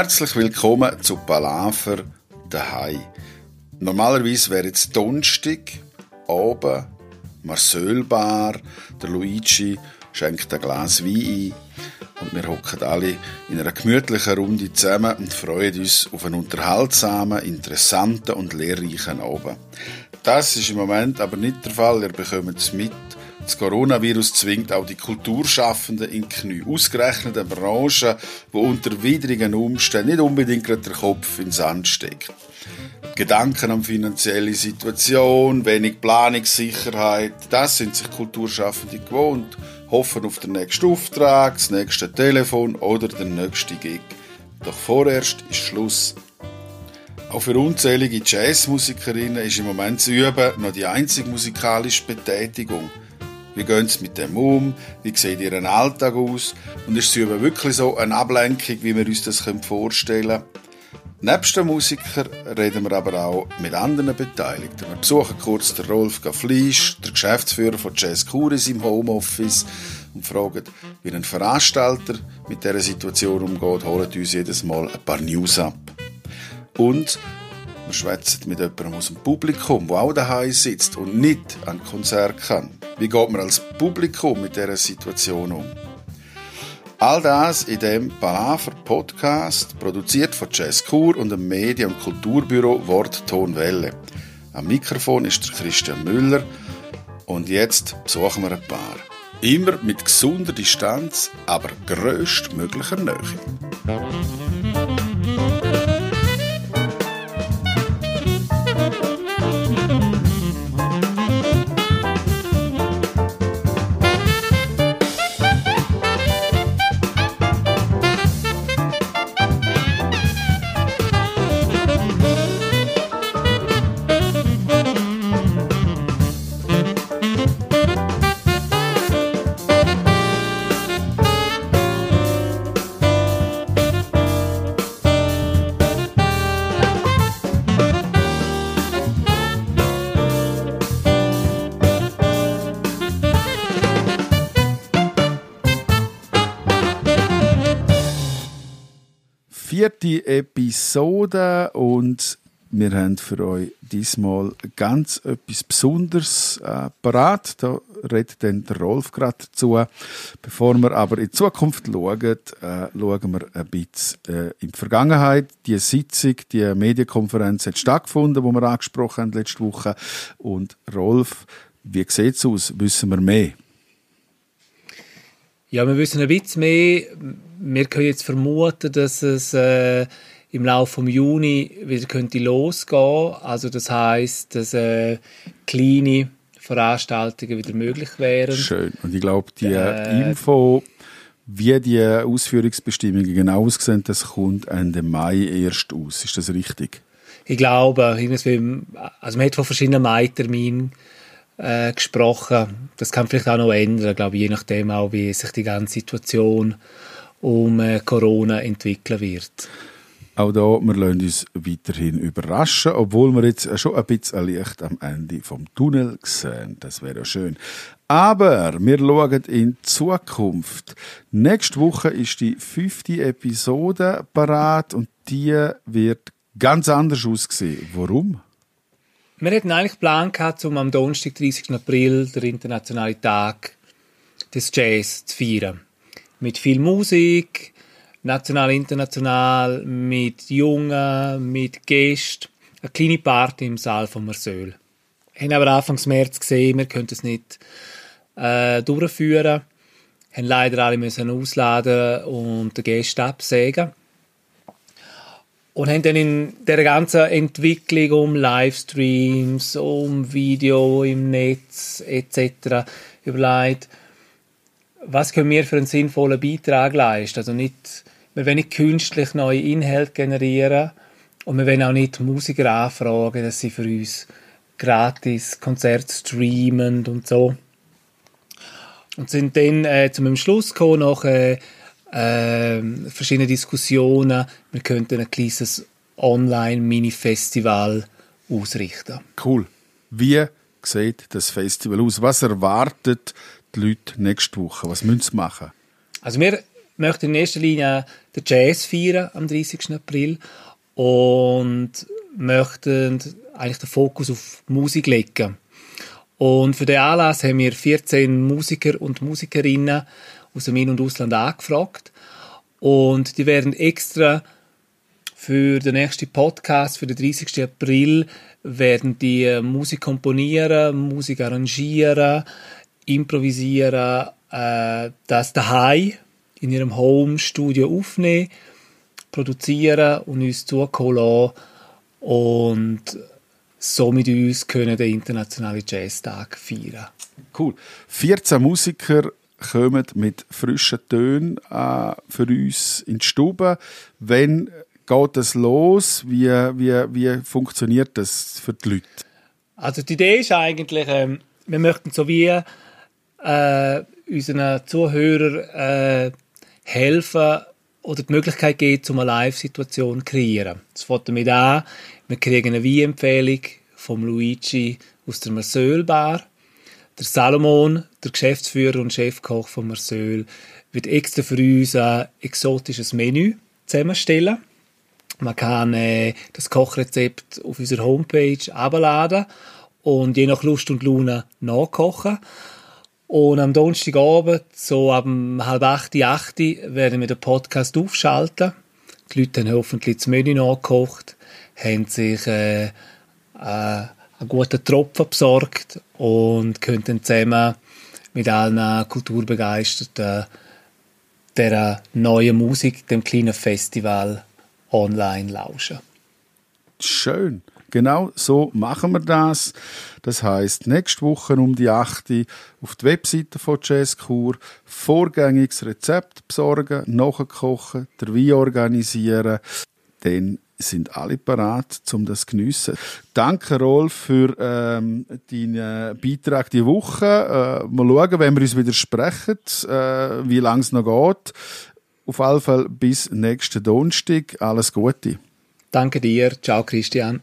Herzlich willkommen zu Palaver daheim. Normalerweise wäre jetzt Donnerstag, oben, Marcelbar, der Luigi schenkt ein Glas Wein ein und wir hocken alle in einer gemütlichen Runde zusammen und freuen uns auf einen unterhaltsamen, interessanten und lehrreichen Abend. Das ist im Moment aber nicht der Fall, ihr bekommt es mit. Das Coronavirus zwingt auch die Kulturschaffenden in Knie. Ausgerechnet eine Branche, die unter widrigen Umständen nicht unbedingt der Kopf in Sand steckt. Gedanken an finanzielle Situation, wenig Planungssicherheit, das sind sich Kulturschaffende gewohnt hoffen auf den nächsten Auftrag, das nächste Telefon oder den nächsten Gig. Doch vorerst ist Schluss. Auch für unzählige Jazzmusikerinnen ist im Moment zu üben noch die einzige musikalische Betätigung. Wie gehen sie mit dem um? Wie sieht ihr Alltag aus? Und ist üben wirklich so eine Ablenkung, wie wir uns das vorstellen können? Nebst den Musikern reden wir aber auch mit anderen Beteiligten. Wir besuchen kurz den Rolf Gafflisch, der Geschäftsführer von Jazz Curis im Homeoffice und fragen, wie ein Veranstalter mit dieser Situation umgeht, holen uns jedes Mal ein paar News ab. Und wir schwätzen mit jemandem aus dem Publikum, der auch daheim sitzt und nicht an Konzert kann. Wie geht man als Publikum mit dieser Situation um? All das in dem Palaver Podcast, produziert von Jazz Kur und dem Medien- und Kulturbüro Wort Ton Welle. Am Mikrofon ist Christian Müller und jetzt besuchen wir ein paar. Immer mit gesunder Distanz, aber größtmöglicher Nähe. Vierte Episode und wir haben für euch diesmal ganz etwas Besonderes äh, parat. Da redet dann der Rolf gerade dazu. Bevor wir aber in die Zukunft schauen, äh, schauen wir ein bisschen äh, in die Vergangenheit. Die Sitzung, die Medienkonferenz hat stattgefunden, die wir angesprochen haben letzte Woche. Und Rolf, wie sieht es aus? Wissen wir mehr? Ja, wir wissen ein bisschen mehr wir können jetzt vermuten, dass es äh, im Laufe des Juni wieder könnte losgehen. Also das heißt, dass äh, kleine Veranstaltungen wieder möglich wären. Schön. Und ich glaube, die äh, Info, wie die Ausführungsbestimmungen genau aussehen, das kommt Ende Mai erst aus. Ist das richtig? Ich glaube, also man hat von verschiedenen Mai-Terminen äh, gesprochen. Das kann vielleicht auch noch ändern, glaube je nachdem auch, wie sich die ganze Situation um äh, Corona entwickeln wird. Auch da, wir lassen uns weiterhin überraschen, obwohl wir jetzt schon ein bisschen Licht am Ende vom Tunnel sehen. Das wäre schön. Aber wir schauen in Zukunft. Nächste Woche ist die fünfte Episode parat und die wird ganz anders aussehen. Warum? Wir hatten eigentlich Plan gehabt, um am Donnerstag, 30. April, den Internationalen Tag des Jazz zu feiern mit viel Musik, national, international, mit Jungen, mit Gästen. Eine kleine Party im Saal von Marseille. Wir haben aber Anfang März gesehen, wir können es nicht äh, durchführen. Wir haben leider alle ausladen und den Gästen absägen. Und haben dann in der ganzen Entwicklung um Livestreams, um Video im Netz etc. überlegt, was können wir für einen sinnvollen Beitrag leisten? Also nicht, wir wollen nicht künstlich neue Inhalte generieren und wir wollen auch nicht Musiker anfragen, dass sie für uns gratis Konzerte streamen und so. Und sind dann äh, zum Schluss gekommen, nach äh, äh, verschiedenen Diskussionen, wir könnten ein kleines Online-Mini-Festival ausrichten. Cool. Wie sieht das Festival aus? Was erwartet die Leute nächste Woche? Was müssen sie machen? Also wir, möchten in erster Linie den Jazz feiern am 30. April und möchten eigentlich den Fokus auf Musik legen. Und für den Anlass haben wir 14 Musiker und Musikerinnen aus dem In- und Ausland angefragt. Und die werden extra für den nächsten Podcast, für den 30. April, werden die äh, Musik komponieren, Musik arrangieren, improvisieren, äh, das daheim in ihrem Home-Studio aufnehmen, produzieren und uns zukommen und so mit uns können den internationalen Jazztag feiern. Cool. 14 Musiker kommen mit frischen Tönen äh, für uns in die Stube. Wenn geht das los? Wie, wie, wie funktioniert das für die Leute? Also die Idee ist eigentlich, ähm, wir möchten so wie äh, unseren Zuhörern äh, helfen oder die Möglichkeit geben, um eine Live-Situation zu kreieren. Das fängt damit an, wir kriegen eine Wein-Empfehlung vom Luigi aus der Marseille-Bar. Der Salomon, der Geschäftsführer und Chefkoch von Marseille, wird extra für uns ein exotisches Menü zusammenstellen. Man kann äh, das Kochrezept auf unserer Homepage abladen und je nach Lust und Laune nachkochen. Und am Donnerstagabend, so ab halb acht, acht, werden wir den Podcast aufschalten. Die Leute haben hoffentlich das Menü nachgekocht, haben sich äh, äh, einen guten Tropfen besorgt und können dann zusammen mit allen Kulturbegeisterten der neuen Musik, dem kleinen Festival, online lauschen. Schön. Genau so machen wir das. Das heißt, nächste Woche um die 8 Uhr auf die Webseite von Jazzkur vorgängiges Rezept besorgen, nachkochen, der Wein organisieren. Dann sind alle parat, um das zu geniessen. Danke, Rolf, für ähm, deinen Beitrag diese Woche. Äh, mal schauen, wenn wir uns wieder sprechen, äh, wie lange es noch geht. Auf alle Fälle bis nächsten Donnerstag. Alles Gute. Danke dir. Ciao, Christian.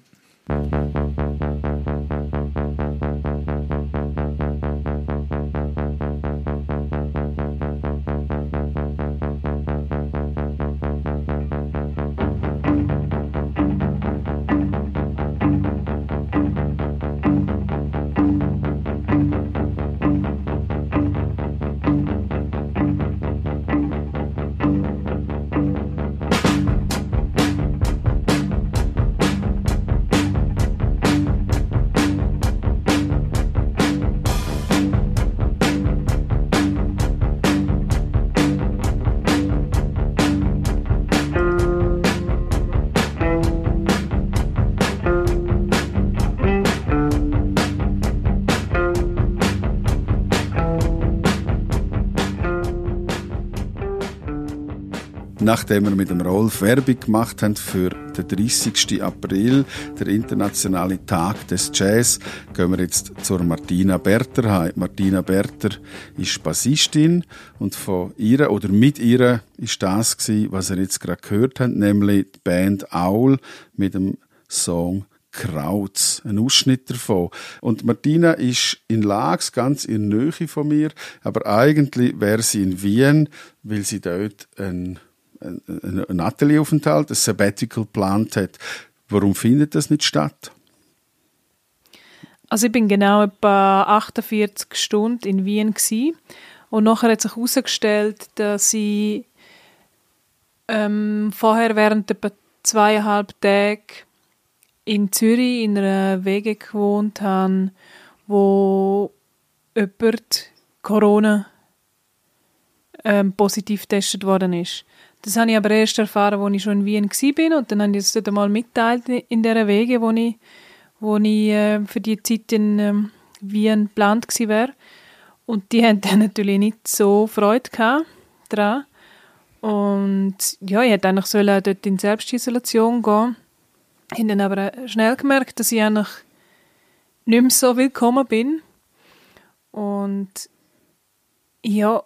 Nachdem wir mit dem Rolf Werbung gemacht haben für den 30. April, der internationale Tag des Jazz, gehen wir jetzt zur Martina Berter heim. Martina Berter ist Bassistin und von ihr oder mit ihr ist das gewesen, was ihr jetzt gerade gehört habt, nämlich die Band Aul mit dem Song Krautz, ein Ausschnitt davon. Und Martina ist in Lags, ganz in Nähe von mir, aber eigentlich wäre sie in Wien, weil sie dort ein ein Atelienaufenthalt, ein Sabbatical geplant hat. Warum findet das nicht statt? Also ich bin genau etwa 48 Stunden in Wien gewesen. und nachher hat sich herausgestellt, dass ich ähm, vorher während etwa zweieinhalb Tage in Zürich in einer Wege gewohnt habe, wo jemand Corona ähm, positiv getestet worden ist. Das habe ich aber erst erfahren, als ich schon in Wien war. Und dann habe ich es dort einmal mitteilt in dieser Wege, wo ich, wo ich äh, für die Zeit in ähm, Wien geplant war. Und die haben dann natürlich nicht so Freude daran. Und ja, ich hätte eigentlich sollen dort in Selbstisolation gehen. Ich habe dann aber schnell gemerkt, dass ich eigentlich nicht mehr so willkommen bin. Und ja,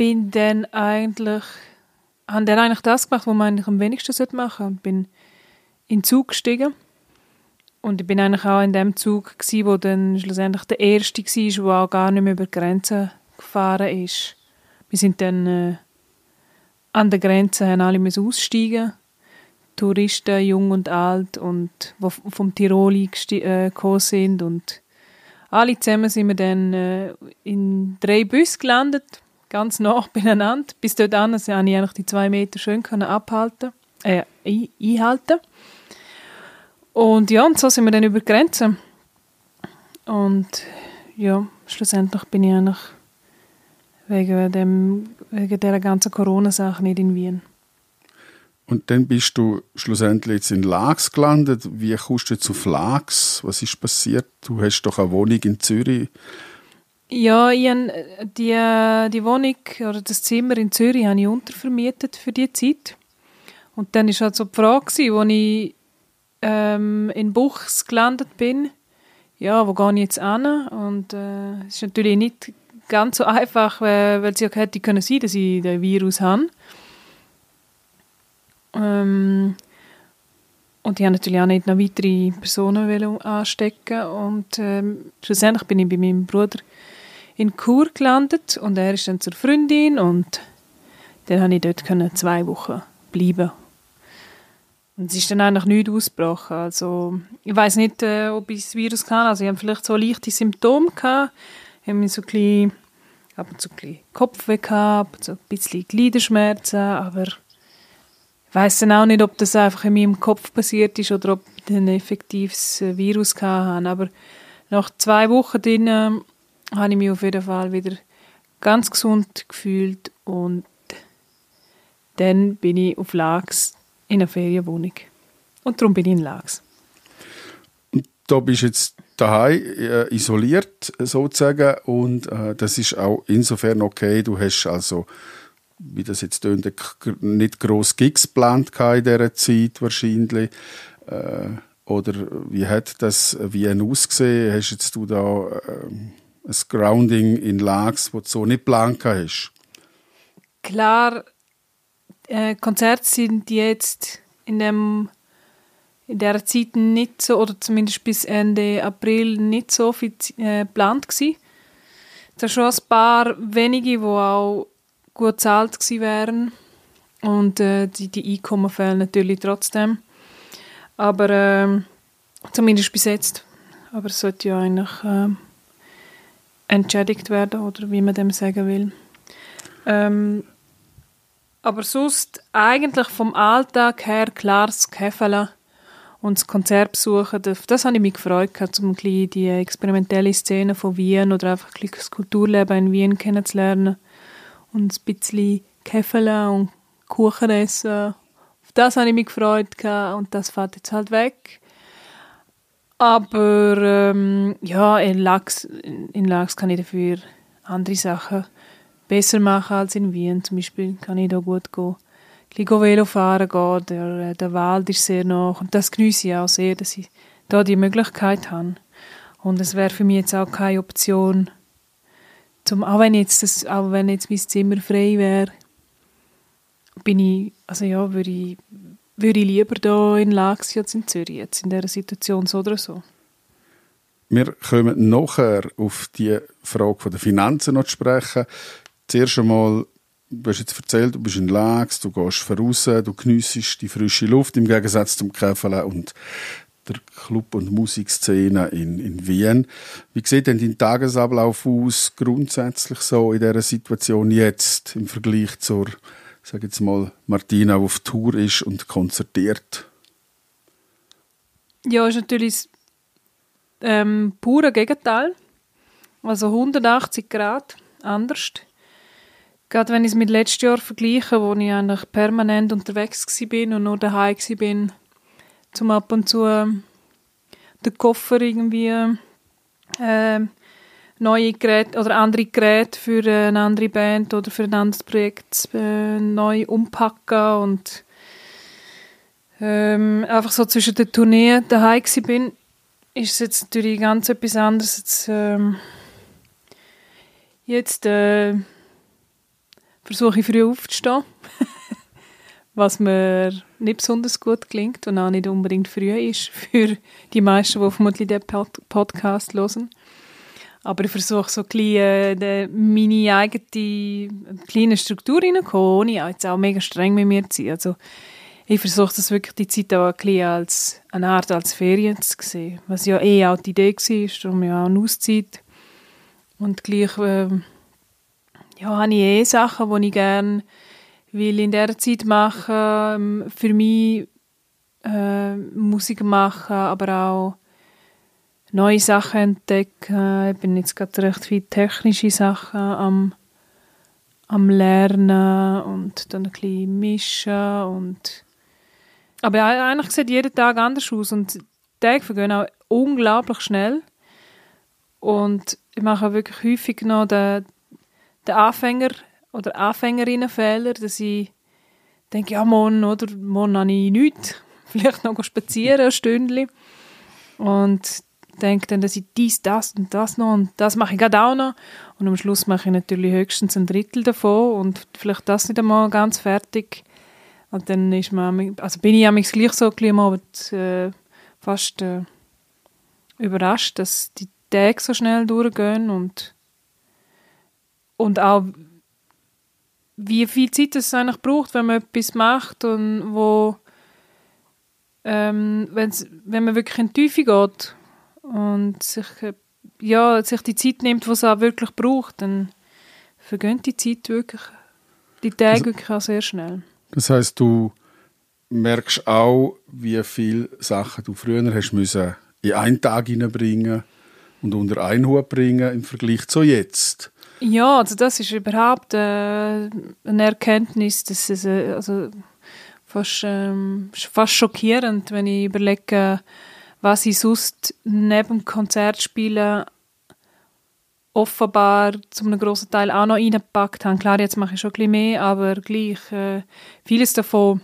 bin dann eigentlich habe dann eigentlich das gemacht, was man eigentlich am wenigsten machen sollte und bin in den Zug gestiegen. Und ich bin eigentlich auch in dem Zug gewesen, wo dann schlussendlich der erste war, der auch gar nicht mehr über die Grenzen gefahren ist. Wir sind dann äh, an der Grenze haben alle aussteigen. Touristen, jung und alt und die vom Tirol äh, gekommen sind und alle zusammen sind wir dann äh, in drei Bussen gelandet, ganz nah beieinander. Bis dort an also, konnte ich die zwei Meter schön abhalten, äh, einhalten. Und ja, und so sind wir dann über die Grenze. Und ja, schlussendlich bin ich eigentlich wegen, dem, wegen dieser ganzen Corona-Sache nicht in Wien. Und dann bist du schlussendlich jetzt in Lax gelandet. Wie kommst du auf Lax? Was ist passiert? Du hast doch eine Wohnung in Zürich. Ja, ich habe die, die Wohnung oder das Zimmer in Zürich habe ich untervermietet für die Zeit. Und dann war halt so die Frage, als ich ähm, in Buchs gelandet bin, ja, wo gehe ich jetzt an? Und äh, es ist natürlich nicht ganz so einfach, weil, weil es ja hätte können sein, dass ich den Virus habe. Ähm, und ich habe natürlich auch nicht noch weitere Personen anstecken und ähm, schlussendlich bin ich bei meinem Bruder in Chur gelandet und er ist dann zur Freundin und dann konnte ich dort können zwei Wochen bleiben und es ist dann eigentlich nichts ausgebrochen. Also, ich weiß nicht, äh, ob ich das Virus kann. Also, ich habe vielleicht so leichte Symptome gehabt. Ich habe so ein bisschen, ab und ein bisschen Kopfweh gehabt, so ein bisschen Gliederschmerzen, aber ich weiß dann auch nicht, ob das einfach in meinem Kopf passiert ist oder ob ich ein effektives äh, Virus hatte. Aber nach zwei Wochen drin habe ich mich auf jeden Fall wieder ganz gesund gefühlt und dann bin ich auf Lags in einer Ferienwohnung. Und darum bin ich in Lags. Da bist jetzt daheim äh, isoliert sozusagen und äh, das ist auch insofern okay. Du hast also, wie das jetzt tönt, nicht gross Gigs geplant in dieser Zeit wahrscheinlich. Äh, oder wie hat das wie ausgesehen? Hast jetzt du da äh, ein Grounding in Lags, du so nicht geplant hast? Klar, äh, Konzerte sind jetzt in dem in der Zeit nicht so, oder zumindest bis Ende April nicht so viel äh, geplant gewesen. Da schon ein paar wenige, die auch gut bezahlt gewesen wären. Und äh, die, die Einkommen fehlen natürlich trotzdem. Aber äh, zumindest bis jetzt. Aber es sollte ja eigentlich äh, entschädigt werden, oder wie man dem sagen will. Ähm, aber sonst eigentlich vom Alltag her klares Käfeln und das Konzert besuchen. Das, das habe ich mich gefreut, um die experimentelle Szene von Wien oder einfach das Kulturleben in Wien kennenzulernen und ein bisschen Käfeln und Kuchen essen. Auf das habe ich mich gefreut und das fällt jetzt halt weg. Aber ähm, ja, in Lachs, in Lachs kann ich dafür andere Sachen besser machen als in Wien. Zum Beispiel kann ich da gut gehen. Ein Velo fahren gehen, der, der Wald ist sehr nah und das genieße ich auch sehr, dass ich da die Möglichkeit habe. Und es wäre für mich jetzt auch keine Option, zum, auch wenn jetzt das, auch wenn jetzt mein Zimmer frei wäre, bin ich, also ja, würde ich, würde ich lieber da in Lax als in Zürich, jetzt in dieser Situation so oder so. Wir kommen nachher auf die Frage der Finanzen noch zu sprechen. Zuerst einmal, du hast jetzt erzählt, du bist in Lags, du gehst voraus, du geniessest die frische Luft im Gegensatz zum Käfele und der Club- und Musikszene in, in Wien. Wie sieht denn dein Tagesablauf aus, grundsätzlich so in dieser Situation jetzt im Vergleich zur, sag jetzt mal, Martina, auf Tour ist und konzertiert? Ja, ist natürlich das ähm, pure Gegenteil. Also 180 Grad anders. Gerade wenn ich es mit letztes Jahr vergleiche, wo ich eigentlich permanent unterwegs war und nur daheim war, zum ab und zu ähm, den Koffer irgendwie äh, neue Geräte oder andere Geräte für eine andere Band oder für ein anderes Projekt äh, neu umpacken und ähm, einfach so zwischen den Tourneen daheim bin, ist es jetzt natürlich ganz etwas anderes. Jetzt, ähm, jetzt äh, versuche ich früh aufzustehen, was mir nicht besonders gut klingt und auch nicht unbedingt früh ist für die meisten, die vermutlich den Podcast hören. Aber ich versuche so ein bisschen, äh, meine eigene kleine Struktur reinzukommen, ohne jetzt auch mega streng mit mir zu sein. Also ich versuche das wirklich die Zeit auch ein als eine Art als Ferien zu sehen, was ja eh auch die Idee war, darum ja auch eine Auszeit. Und gleich äh, ja, habe ich eh Sachen, die ich gerne will in dieser Zeit machen, ähm, für mich äh, Musik machen, aber auch neue Sachen entdecken. Ich bin jetzt gerade recht viele technische Sachen am, am Lernen und dann ein bisschen mischen und aber eigentlich sieht jeder Tag anders aus und die Tage vergehen auch unglaublich schnell und ich mache wirklich häufig noch den, den Anfänger oder Anfängerinnenfehler, dass ich denke, ja, morgen, oder, morgen habe ich nichts. Vielleicht noch spazieren, ein Stündchen. Und denke dann, dass ich dies, das und das noch und das mache ich gerade auch noch. Und am Schluss mache ich natürlich höchstens ein Drittel davon und vielleicht das nicht einmal ganz fertig. Und dann ist man, also bin ich am gleich so ein bisschen äh, fast äh, überrascht, dass die Tage so schnell durchgehen und, und auch wie viel Zeit es eigentlich braucht, wenn man etwas macht und wo ähm, wenn man wirklich in die Tiefe geht und sich, ja, sich die Zeit nimmt, die es auch wirklich braucht, dann vergönnt die Zeit wirklich, die Tage also, wirklich auch sehr schnell. Das heißt, du merkst auch, wie viele Sachen du früher hast müssen in einen Tag hineinbringen und unter einen Hut bringen im Vergleich zu jetzt. Ja, also das ist überhaupt äh, eine Erkenntnis, dass es äh, also fast, ähm, fast schockierend, wenn ich überlege, was ich sonst neben Konzertspielen offenbar zu einem grossen Teil auch noch reingepackt habe. Klar, jetzt mache ich schon ein bisschen mehr, aber gleich äh, vieles davon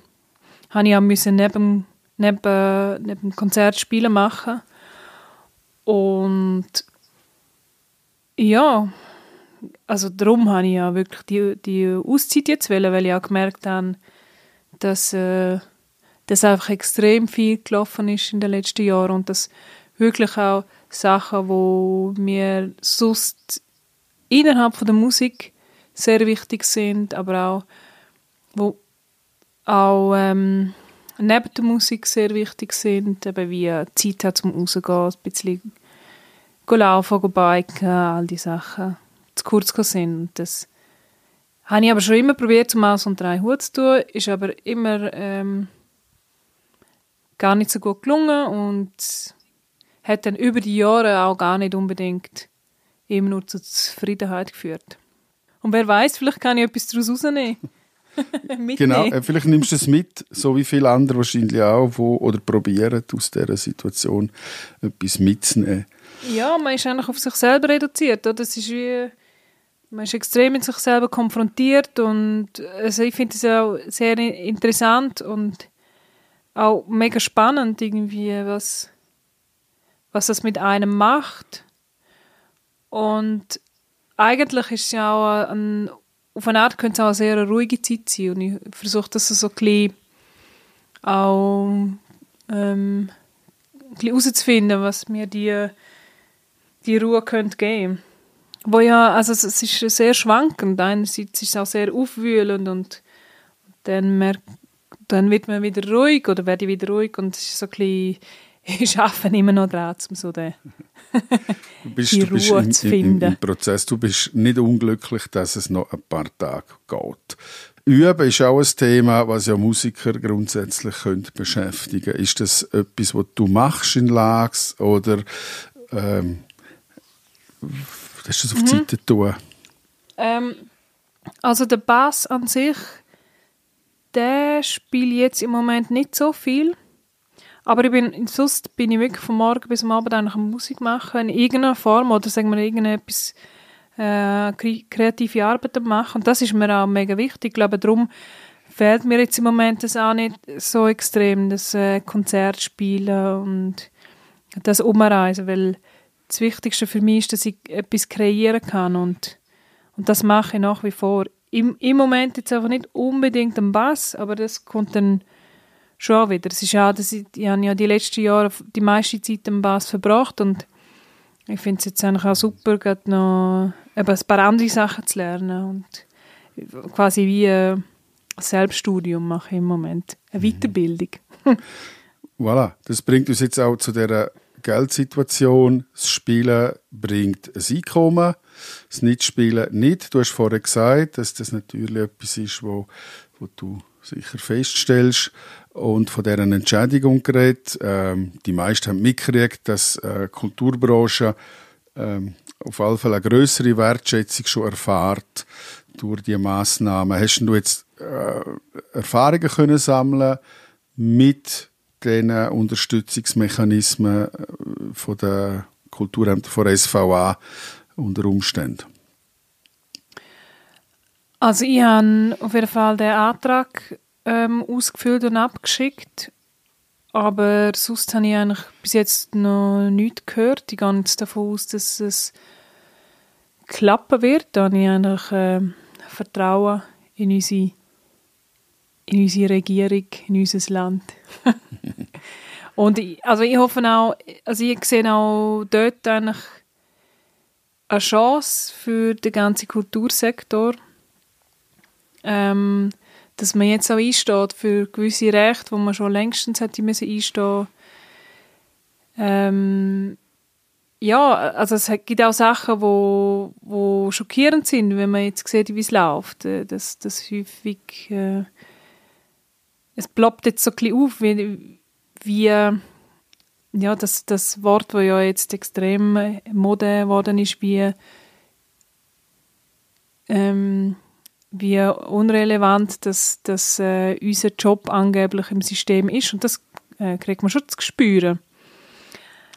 habe ich auch müssen neben, neben, neben Konzertspielen machen. Und ja, also darum habe ich ja wirklich die, die Auszeit jetzt wählen, weil ich auch gemerkt habe, dass, äh, dass einfach extrem viel gelaufen ist in den letzten Jahren und dass wirklich auch Sachen, wo mir sonst innerhalb von der Musik sehr wichtig sind, aber auch wo auch ähm, neben der Musik sehr wichtig sind, eben wie Zeit hat zum rausgehen, ein bisschen laufen, biken, all die Sachen zu kurz sind. Und das habe ich aber schon immer probiert, zum Aus und drei Hut zu tun, ist aber immer ähm, gar nicht so gut gelungen und hat dann über die Jahre auch gar nicht unbedingt immer nur zur Zufriedenheit geführt. Und wer weiß, vielleicht kann ich etwas daraus rausnehmen. genau, äh, vielleicht nimmst du es mit, so wie viele andere wahrscheinlich auch, wo, oder probieren aus dieser Situation etwas mitzunehmen. Ja, man ist eigentlich auf sich selber reduziert. Oder? Das ist wie man ist extrem mit sich selber konfrontiert und also ich finde es auch sehr interessant und auch mega spannend irgendwie, was, was das mit einem macht. Und eigentlich ist es ja auch ein, auf eine Art könnte es auch eine sehr ruhige Zeit sein und ich versuche das so ein bisschen auch ähm, herauszufinden, was mir die, die Ruhe könnte geben wo ja, also es, es ist sehr schwankend. Einerseits ist es auch sehr aufwühlend und dann, merkt, dann wird man wieder ruhig oder werde ich wieder ruhig und es ist so ein bisschen, ich arbeite immer noch dran, um so den, du bist, die Ruhe du bist zu finden. Im, im, Prozess, du bist nicht unglücklich, dass es noch ein paar Tage geht. Üben ist auch ein Thema, was ja Musiker grundsätzlich können beschäftigen Ist das etwas, was du machst in Lags oder ähm, Hast du das auf die mhm. Seite tun? Ähm, also der Bass an sich, der spielt jetzt im Moment nicht so viel. Aber ich bin, sonst bin ich wirklich von morgen bis am Abend eigentlich Musik machen, in irgendeiner Form oder sagen wir irgendetwas äh, kreative Arbeit machen. Und das ist mir auch mega wichtig. Ich glaube, darum fehlt mir jetzt im Moment das auch nicht so extrem, das äh, Konzert spielen und das Umreisen, weil das Wichtigste für mich ist, dass ich etwas kreieren kann und, und das mache ich nach wie vor. Im, Im Moment jetzt einfach nicht unbedingt am Bass, aber das kommt dann schon wieder. Es ist ja, dass ich, ich habe ja die letzten Jahre die meiste Zeit am Bass verbracht und ich finde es jetzt eigentlich auch super, gerade noch eben ein paar andere Sachen zu lernen und quasi wie ein Selbststudium mache ich im Moment, eine mhm. Weiterbildung. voilà, das bringt uns jetzt auch zu der Geldsituation. Das Spielen bringt ein Einkommen, das Nicht-Spielen nicht. Du hast vorher gesagt, dass das natürlich etwas ist, wo, wo du sicher feststellst und von deren Entschädigung geredet. Ähm, die meisten haben mitgekriegt, dass äh, Kulturbranche ähm, auf jeden Fall eine größere Wertschätzung schon erfahrt durch die Maßnahmen. Hast du jetzt äh, Erfahrungen können sammeln mit den Unterstützungsmechanismen äh, von der Kulturämter von SVA unter Umständen? Also ich habe auf jeden Fall den Antrag ähm, ausgefüllt und abgeschickt, aber sonst habe ich eigentlich bis jetzt noch nichts gehört. Ich gehe jetzt davon aus, dass es klappen wird. Da habe ich eigentlich äh, Vertrauen in unsere, in unsere Regierung, in unser Land. und ich, also ich hoffe auch, also ich sehe auch dort eigentlich eine Chance für den ganzen Kultursektor ähm, dass man jetzt auch einsteht für gewisse Rechte, wo man schon längstens hätte müssen einstehen ähm, ja, also es gibt auch Sachen, wo, wo schockierend sind, wenn man jetzt sieht, wie es läuft. Äh, das, das häufig, äh, es ploppt jetzt so ein bisschen auf, wie, wie ja, das, das Wort, das ja jetzt extrem Mode geworden ist, wie ähm, wie unrelevant das, das äh, unser Job angeblich im System ist. Und das äh, kriegt man schon zu spüren.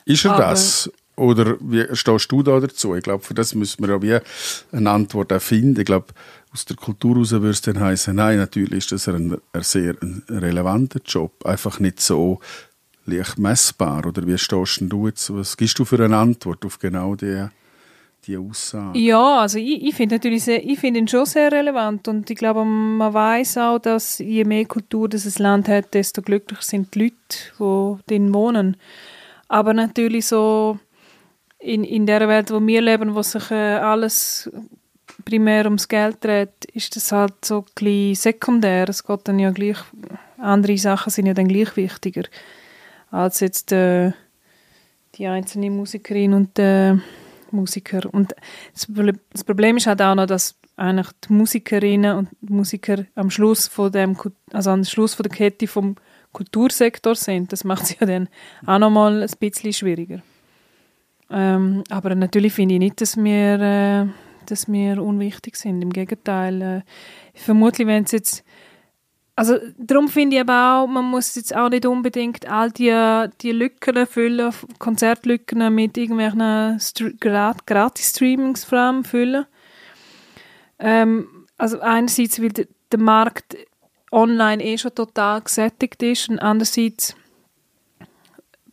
Ist er Aber, das? Oder wie stehst du da dazu? Ich glaube, für das müssen wir ja wie eine Antwort finden. Ich glaube, aus der Kultur heraus würde es dann heißen, nein, natürlich ist das ein, ein sehr ein relevanter Job. Einfach nicht so leicht messbar. Oder wie stehst du jetzt? Was gibst du für eine Antwort auf genau die die Aussage? Ja, also ich, ich finde natürlich sehr, ich finde ihn schon sehr relevant und ich glaube, man weiß auch, dass je mehr Kultur das ein Land hat, desto glücklicher sind die Leute, die drin wohnen. Aber natürlich so in, in der Welt, wo wir leben, wo sich äh, alles primär ums Geld dreht, ist das halt so ein sekundär. Es geht dann ja gleich, andere Sachen sind ja dann gleich wichtiger als jetzt äh, die einzelne Musikerin und der äh, Musiker. Und das Problem ist halt auch noch, dass eigentlich die Musikerinnen und Musiker am Schluss von dem, also am Schluss von der Kette vom Kultursektor sind. Das macht es ja dann auch noch mal ein bisschen schwieriger. Ähm, aber natürlich finde ich nicht, dass wir, äh, dass wir unwichtig sind. Im Gegenteil. Äh, vermutlich, wenn es jetzt also darum finde ich aber auch, man muss jetzt auch nicht unbedingt all die, die Lücken füllen, Konzertlücken mit irgendwelchen Gratis-Streamings vor allem füllen. Ähm, also einerseits, weil der Markt online eh schon total gesättigt ist und andererseits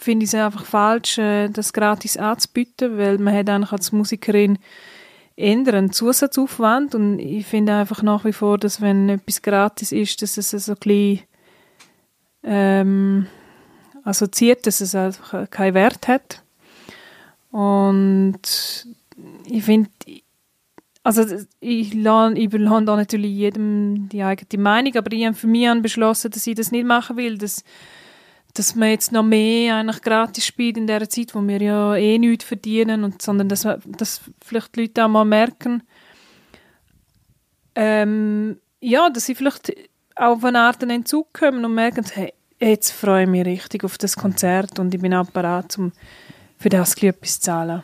finde ich es einfach falsch, äh, das gratis anzubieten, weil man hat eigentlich als Musikerin eher ein Zusatzaufwand und ich finde einfach nach wie vor, dass wenn etwas gratis ist, dass es so ein bisschen ähm, assoziiert, dass es einfach keinen Wert hat. Und ich finde, also ich, lasse, ich überlasse natürlich jedem die eigene Meinung, aber ich habe für mich beschlossen, dass ich das nicht machen will, dass dass man jetzt noch mehr eigentlich gratis spielt in der Zeit, wo wir ja eh nichts verdienen, und, sondern dass, man, dass vielleicht die Leute auch mal merken, ähm, ja, dass sie vielleicht auf eine Art einen Entzug kommen und merken, hey, jetzt freue ich mich richtig auf das Konzert und ich bin auch bereit, um für das etwas zu zahlen.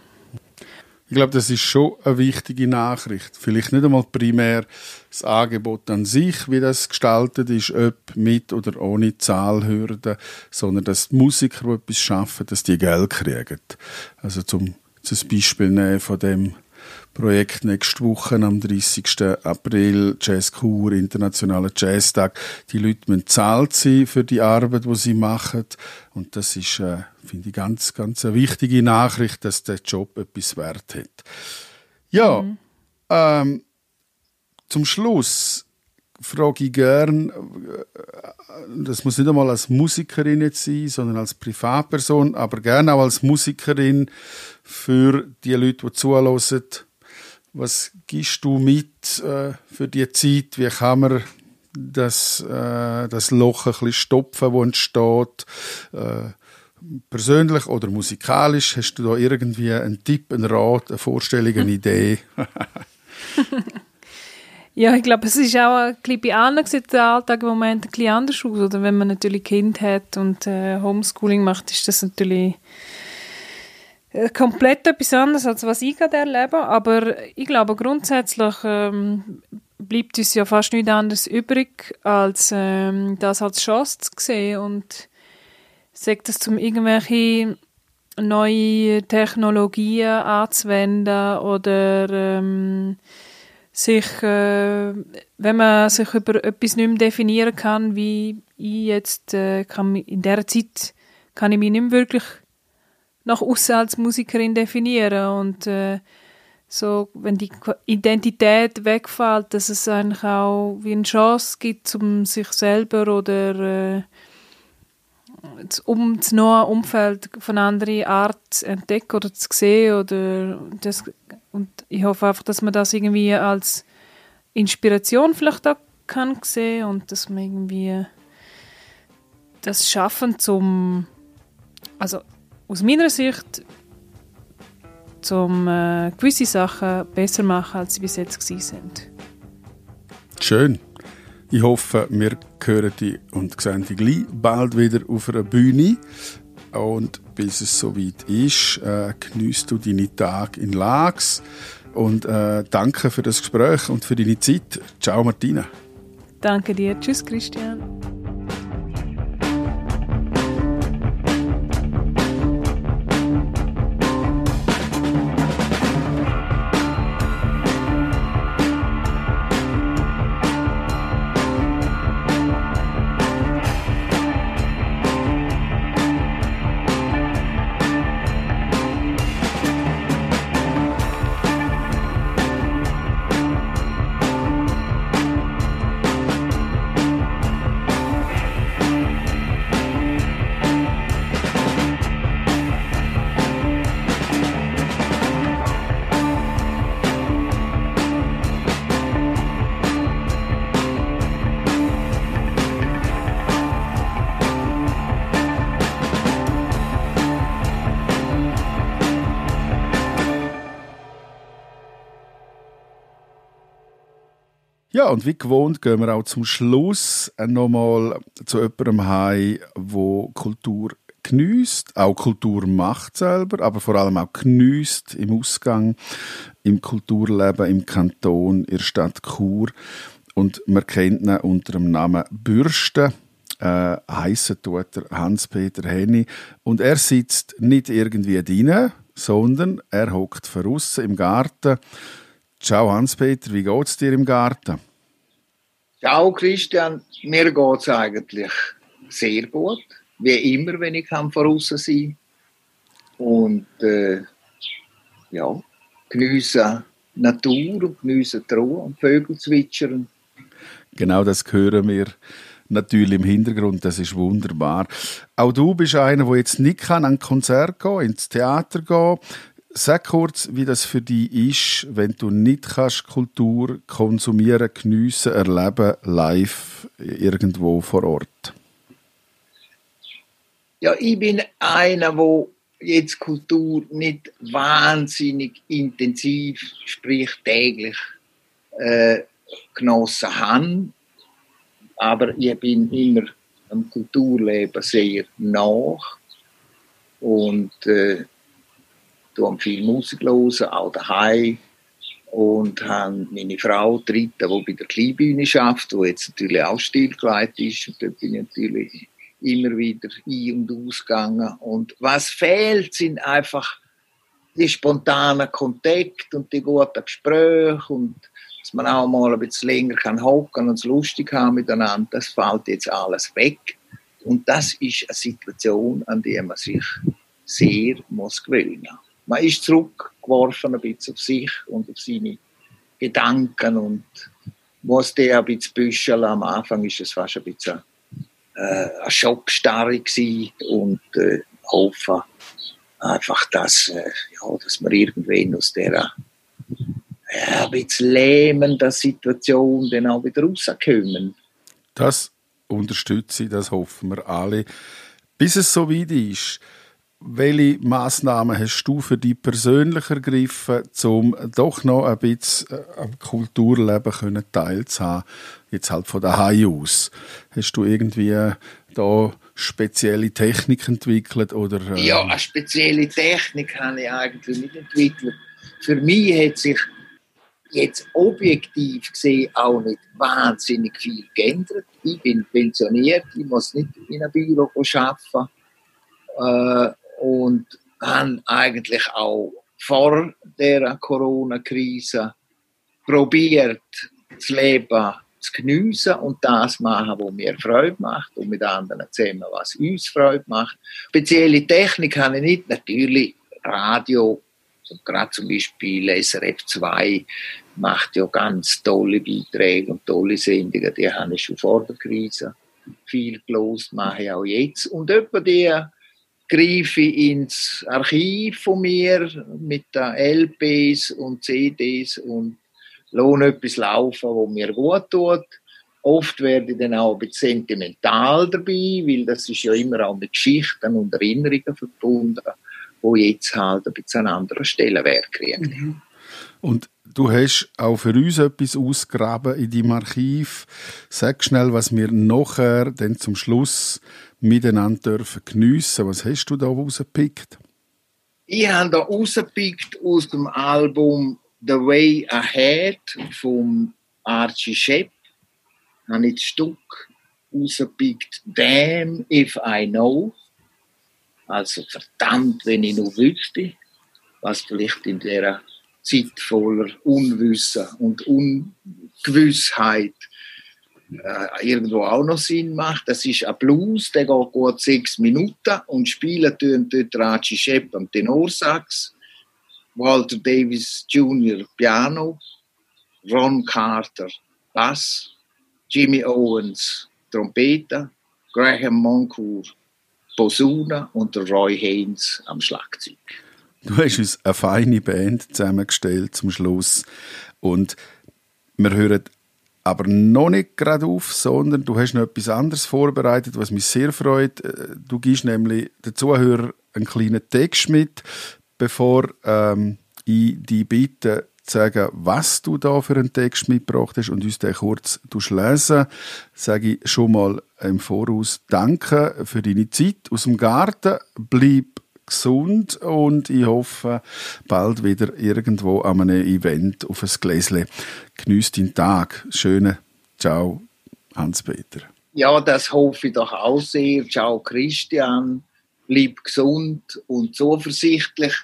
Ich glaube, das ist schon eine wichtige Nachricht. Vielleicht nicht einmal primär das Angebot an sich, wie das gestaltet ist, ob mit oder ohne Zahlhürden, sondern dass die Musiker, die etwas schaffen, dass die Geld kriegen. Also zum, zum Beispiel nehmen von dem Projekt nächste Woche am 30. April, Jazz Kur, internationaler Jazztag. Die Leute müssen zahlt sein für die Arbeit, die sie machen. Und das ist, äh, finde ich, ganz, ganz eine wichtige Nachricht, dass der Job etwas wert hat. Ja, mhm. ähm, zum Schluss frage ich gern, äh, das muss nicht einmal als Musikerin jetzt sein, sondern als Privatperson, aber gerne auch als Musikerin für die Leute, die zuhören. Was gibst du mit äh, für die Zeit? Wie kann man das, äh, das Loch ein bisschen stopfen, das entsteht? Äh, persönlich oder musikalisch? Hast du da irgendwie einen Tipp, einen Rat, eine Vorstellung, eine Idee? ja, ich glaube, es ist auch ein bisschen bei anderen sieht der Alltag im Moment ein bisschen anders aus. Oder wenn man natürlich Kind hat und äh, Homeschooling macht, ist das natürlich komplett etwas anderes, als was ich gerade erlebe. Aber ich glaube, grundsätzlich ähm, bleibt uns ja fast nichts anderes übrig, als ähm, das als Chance zu sehen und sagt das zum irgendwelche neue Technologien anzuwenden oder ähm, sich, äh, wenn man sich über etwas nicht mehr definieren kann, wie ich jetzt äh, kann in der Zeit kann ich mich nicht mehr wirklich nach außen als Musikerin definieren und äh, so, wenn die Identität wegfällt, dass es eigentlich auch wie eine Chance gibt, um sich selber oder äh, um das neue Umfeld von anderer Art zu entdecken oder zu sehen oder das, und ich hoffe einfach, dass man das irgendwie als Inspiration vielleicht auch kann sehen und dass man irgendwie das schaffen zum also aus meiner Sicht zum äh, gewisse Sachen besser machen, als sie bis jetzt sind. Schön. Ich hoffe, wir hören dich und sehen dich gleich bald wieder auf einer Bühne. Und bis es soweit ist, äh, geniesst du deine Tage in Lags. Und äh, danke für das Gespräch und für deine Zeit. Ciao, Martina. Danke dir. Tschüss, Christian. Ja, und wie gewohnt gehen wir auch zum Schluss nochmal zu jemandem heim, wo Kultur genießt, auch Kultur macht selber, aber vor allem auch genießt im Ausgang, im Kulturleben im Kanton, in der Stadt Chur. Und man kennt ihn unter dem Namen Bürste. Äh, heissen tut er Hans-Peter Henny. Und er sitzt nicht irgendwie drinnen, sondern er hockt draussen im Garten Ciao Hans-Peter, wie geht es dir im Garten? Ciao Christian, mir geht es eigentlich sehr gut. Wie immer, wenn ich kann voraus sein Und äh, ja, genieße Natur und genieße die Ruhe und Vögel zwitschern. Genau das hören wir natürlich im Hintergrund, das ist wunderbar. Auch du bist einer, der jetzt nicht kann an Konzert gehen, ins Theater gehen, Sag kurz, wie das für dich ist, wenn du nicht kannst Kultur konsumieren, geniessen, erleben, live irgendwo vor Ort. Ja, ich bin einer, wo jetzt Kultur nicht wahnsinnig intensiv, sprich täglich äh, genossen haben, aber ich bin immer am Kulturleben sehr nach und äh, hören viel Musik hören, auch daheim. Und haben meine Frau, dritte, die bei der Kleinbühne arbeitet, die jetzt natürlich auch stillgelegt ist. Und dort bin ich natürlich immer wieder ein- und ausgegangen. Und was fehlt, sind einfach die spontanen Kontakte und die guten Gespräche und dass man auch mal ein bisschen länger kann hocken und es lustig haben miteinander. Das fällt jetzt alles weg. Und das ist eine Situation, an der man sich sehr muss gewöhnen muss man ist zurückgeworfen ein bisschen auf sich und auf seine Gedanken und muss der ein bisschen büscheln. Am Anfang ist es fast ein bisschen äh, eine Schockstarre gewesen und äh, hoffen einfach, dass, äh, ja, dass wir irgendwann aus dieser ja, ein bisschen lähmenden Situation dann auch wieder rauskommen. Das unterstütze ich, das hoffen wir alle. Bis es so weit ist, welche Massnahmen hast du für dich persönlich ergriffen, um doch noch ein bisschen äh, am Kulturleben teilzuhaben? Jetzt halt von daheim aus. Hast du irgendwie äh, da spezielle Technik entwickelt? Oder, äh ja, eine spezielle Technik habe ich eigentlich nicht entwickelt. Für mich hat sich jetzt objektiv gesehen auch nicht wahnsinnig viel geändert. Ich bin pensioniert, ich muss nicht in einem Büro arbeiten. Äh, und haben eigentlich auch vor der Corona-Krise probiert, das Leben zu geniessen und das machen, was mir Freude macht und mit anderen zusammen, was uns Freude macht. Spezielle Technik habe ich nicht, natürlich Radio, so gerade zum Beispiel SRF 2 macht ja ganz tolle Beiträge und tolle Sendungen, die habe ich schon vor der Krise viel gelost, mache ich auch jetzt. Und etwa die greife ins Archiv von mir mit den LPs und CDs und lohne etwas laufen, wo mir gut tut. Oft werde ich dann auch ein bisschen sentimental dabei, weil das ist ja immer auch mit Geschichten und Erinnerungen verbunden, wo jetzt halt ein bisschen an anderer Stellenwert kriegen. Mhm. Und du hast auch für uns etwas ausgraben in deinem Archiv. Sag schnell, was wir nachher dann zum Schluss miteinander dürfen geniessen. Was hast du da rausgepickt? Ich habe da rausgepickt aus dem Album The Way Ahead von Archie Shepp. Ich habe das Stück rausgepickt Damn If I Know. Also verdammt, wenn ich noch wüsste, was vielleicht in dieser Zeit voller Unwissen und Ungewissheit äh, irgendwo auch noch Sinn macht. Das ist ein Blues, der geht gut sechs Minuten und spielen tun dort Raji Shep am Tenorsax, Walter Davis Jr. Piano, Ron Carter Bass, Jimmy Owens Trompete, Graham Moncourt Posaune und Roy Haynes am Schlagzeug. Du hast uns eine feine Band zusammengestellt zum Schluss und wir hören aber noch nicht gerade auf, sondern du hast noch etwas anderes vorbereitet, was mich sehr freut. Äh, du gibst nämlich den Zuhörern einen kleinen Text mit, bevor ähm, ich die bitte zu sagen, was du da für einen Text mitgebracht hast und uns den kurz lesen, sage ich schon mal im Voraus Danke für deine Zeit aus dem Garten. Bleib gesund und ich hoffe bald wieder irgendwo an einem Event auf ein Gläschen. Genieß deinen Tag. Schönen Ciao, Hans-Peter. Ja, das hoffe ich doch auch sehr. Ciao, Christian. Bleib gesund und zuversichtlich.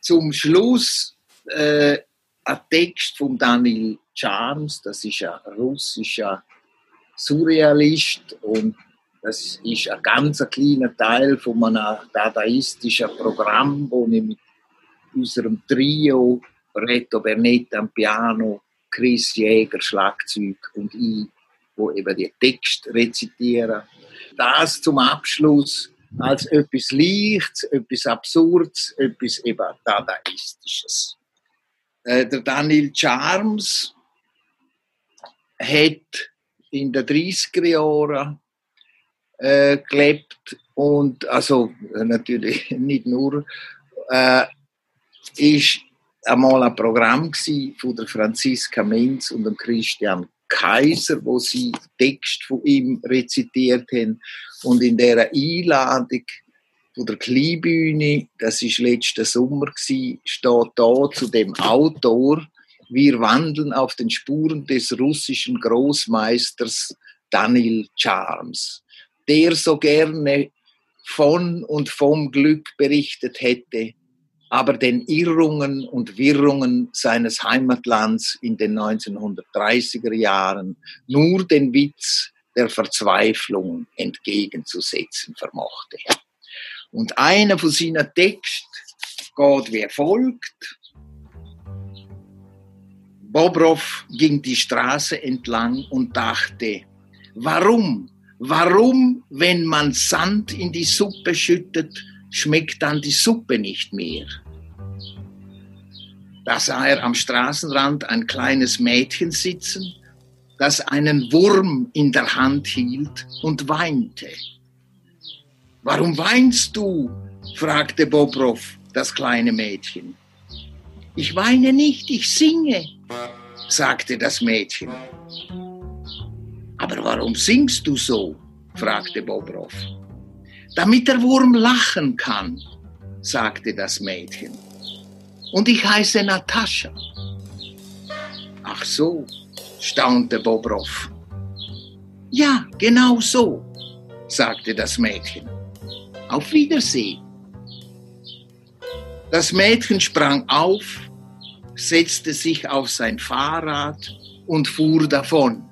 Zum Schluss äh, ein Text von Daniel Charms. Das ist ein russischer Surrealist und das ist ein ganz kleiner Teil von einem dadaistischen Programm, wo ich mit unserem Trio, Reto Bernetti am Piano, Chris Jäger Schlagzeug und ich, wo eben die Text rezitieren. Das zum Abschluss als etwas Leichtes, etwas Absurdes, etwas eben Dadaistisches. Äh, der Daniel Charms hat in den 30er Jahren äh, gelebt und also natürlich nicht nur äh, ist einmal ein Programm von der Franziska Menz und dem Christian Kaiser, wo sie Text von ihm rezitiert haben. Und in der Einladung von der Kleinbühne, das ist letzten Sommer gewesen, steht da zu dem Autor, wir wandeln auf den Spuren des russischen Großmeisters Daniel Charms der so gerne von und vom Glück berichtet hätte, aber den Irrungen und Wirrungen seines Heimatlands in den 1930er Jahren nur den Witz der Verzweiflung entgegenzusetzen vermochte. Und einer von seinen Texten geht wie folgt. Bobrov ging die Straße entlang und dachte, warum, warum, wenn man Sand in die Suppe schüttet, schmeckt dann die Suppe nicht mehr? Da sah er am Straßenrand ein kleines Mädchen sitzen, das einen Wurm in der Hand hielt und weinte. Warum weinst du? fragte Bobrov das kleine Mädchen. Ich weine nicht, ich singe, sagte das Mädchen. Aber warum singst du so? fragte Bobrov. Damit der Wurm lachen kann, sagte das Mädchen. Und ich heiße Natascha. Ach so, staunte Bobrov. Ja, genau so, sagte das Mädchen. Auf Wiedersehen. Das Mädchen sprang auf, setzte sich auf sein Fahrrad und fuhr davon.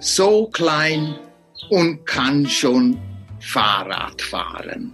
So klein und kann schon Fahrrad fahren.